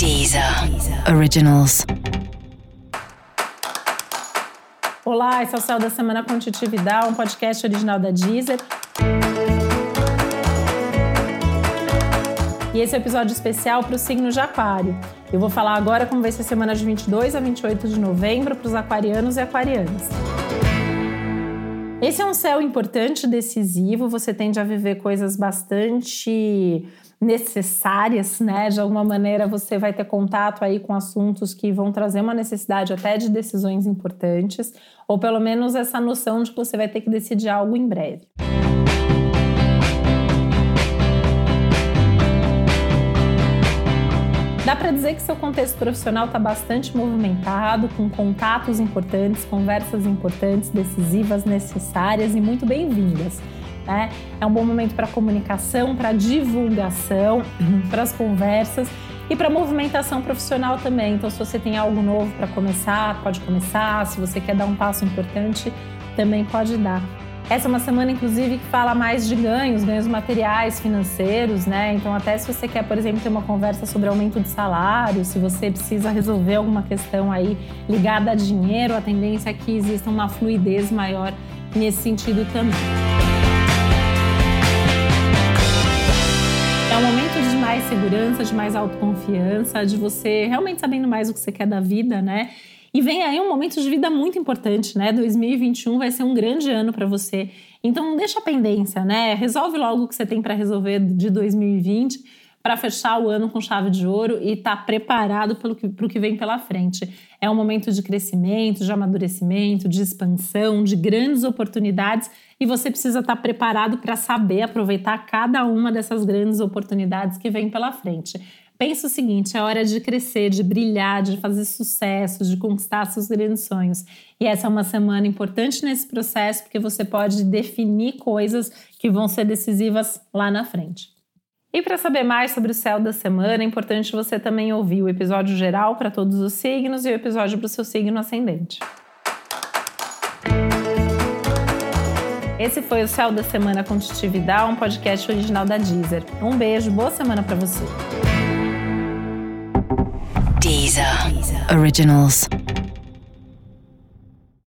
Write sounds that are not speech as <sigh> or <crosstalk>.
Deezer Originals. Olá, esse é o Céu da Semana com Titi Vidal, um podcast original da Deezer. E esse é o um episódio especial para o signo de Aquário. Eu vou falar agora como vai ser a semana de 22 a 28 de novembro para os aquarianos e aquarianas. Esse é um céu importante, decisivo. Você tende a viver coisas bastante necessárias, né? De alguma maneira você vai ter contato aí com assuntos que vão trazer uma necessidade até de decisões importantes, ou pelo menos essa noção de que você vai ter que decidir algo em breve. Dá para dizer que seu contexto profissional está bastante movimentado, com contatos importantes, conversas importantes, decisivas, necessárias e muito bem-vindas. Né? É um bom momento para comunicação, para divulgação, <clears throat> para as conversas e para movimentação profissional também. Então, se você tem algo novo para começar, pode começar. Se você quer dar um passo importante, também pode dar. Essa é uma semana, inclusive, que fala mais de ganhos, ganhos materiais, financeiros, né? Então, até se você quer, por exemplo, ter uma conversa sobre aumento de salário, se você precisa resolver alguma questão aí ligada a dinheiro, a tendência é que exista uma fluidez maior nesse sentido também. Um momento de mais segurança, de mais autoconfiança, de você realmente sabendo mais o que você quer da vida, né? E vem aí um momento de vida muito importante, né? 2021 vai ser um grande ano para você. Então não deixa a pendência, né? Resolve logo o que você tem para resolver de 2020 para fechar o ano com chave de ouro e estar tá preparado para o que vem pela frente. É um momento de crescimento, de amadurecimento, de expansão, de grandes oportunidades e você precisa estar tá preparado para saber aproveitar cada uma dessas grandes oportunidades que vem pela frente. Pensa o seguinte: é hora de crescer, de brilhar, de fazer sucesso, de conquistar seus grandes sonhos. E essa é uma semana importante nesse processo, porque você pode definir coisas que vão ser decisivas lá na frente. E para saber mais sobre o céu da semana, é importante você também ouvir o episódio geral para todos os signos e o episódio para o seu signo ascendente. Esse foi o Céu da Semana com Titi Vidal, um podcast original da Deezer. Um beijo, boa semana para você. Deezer. Originals.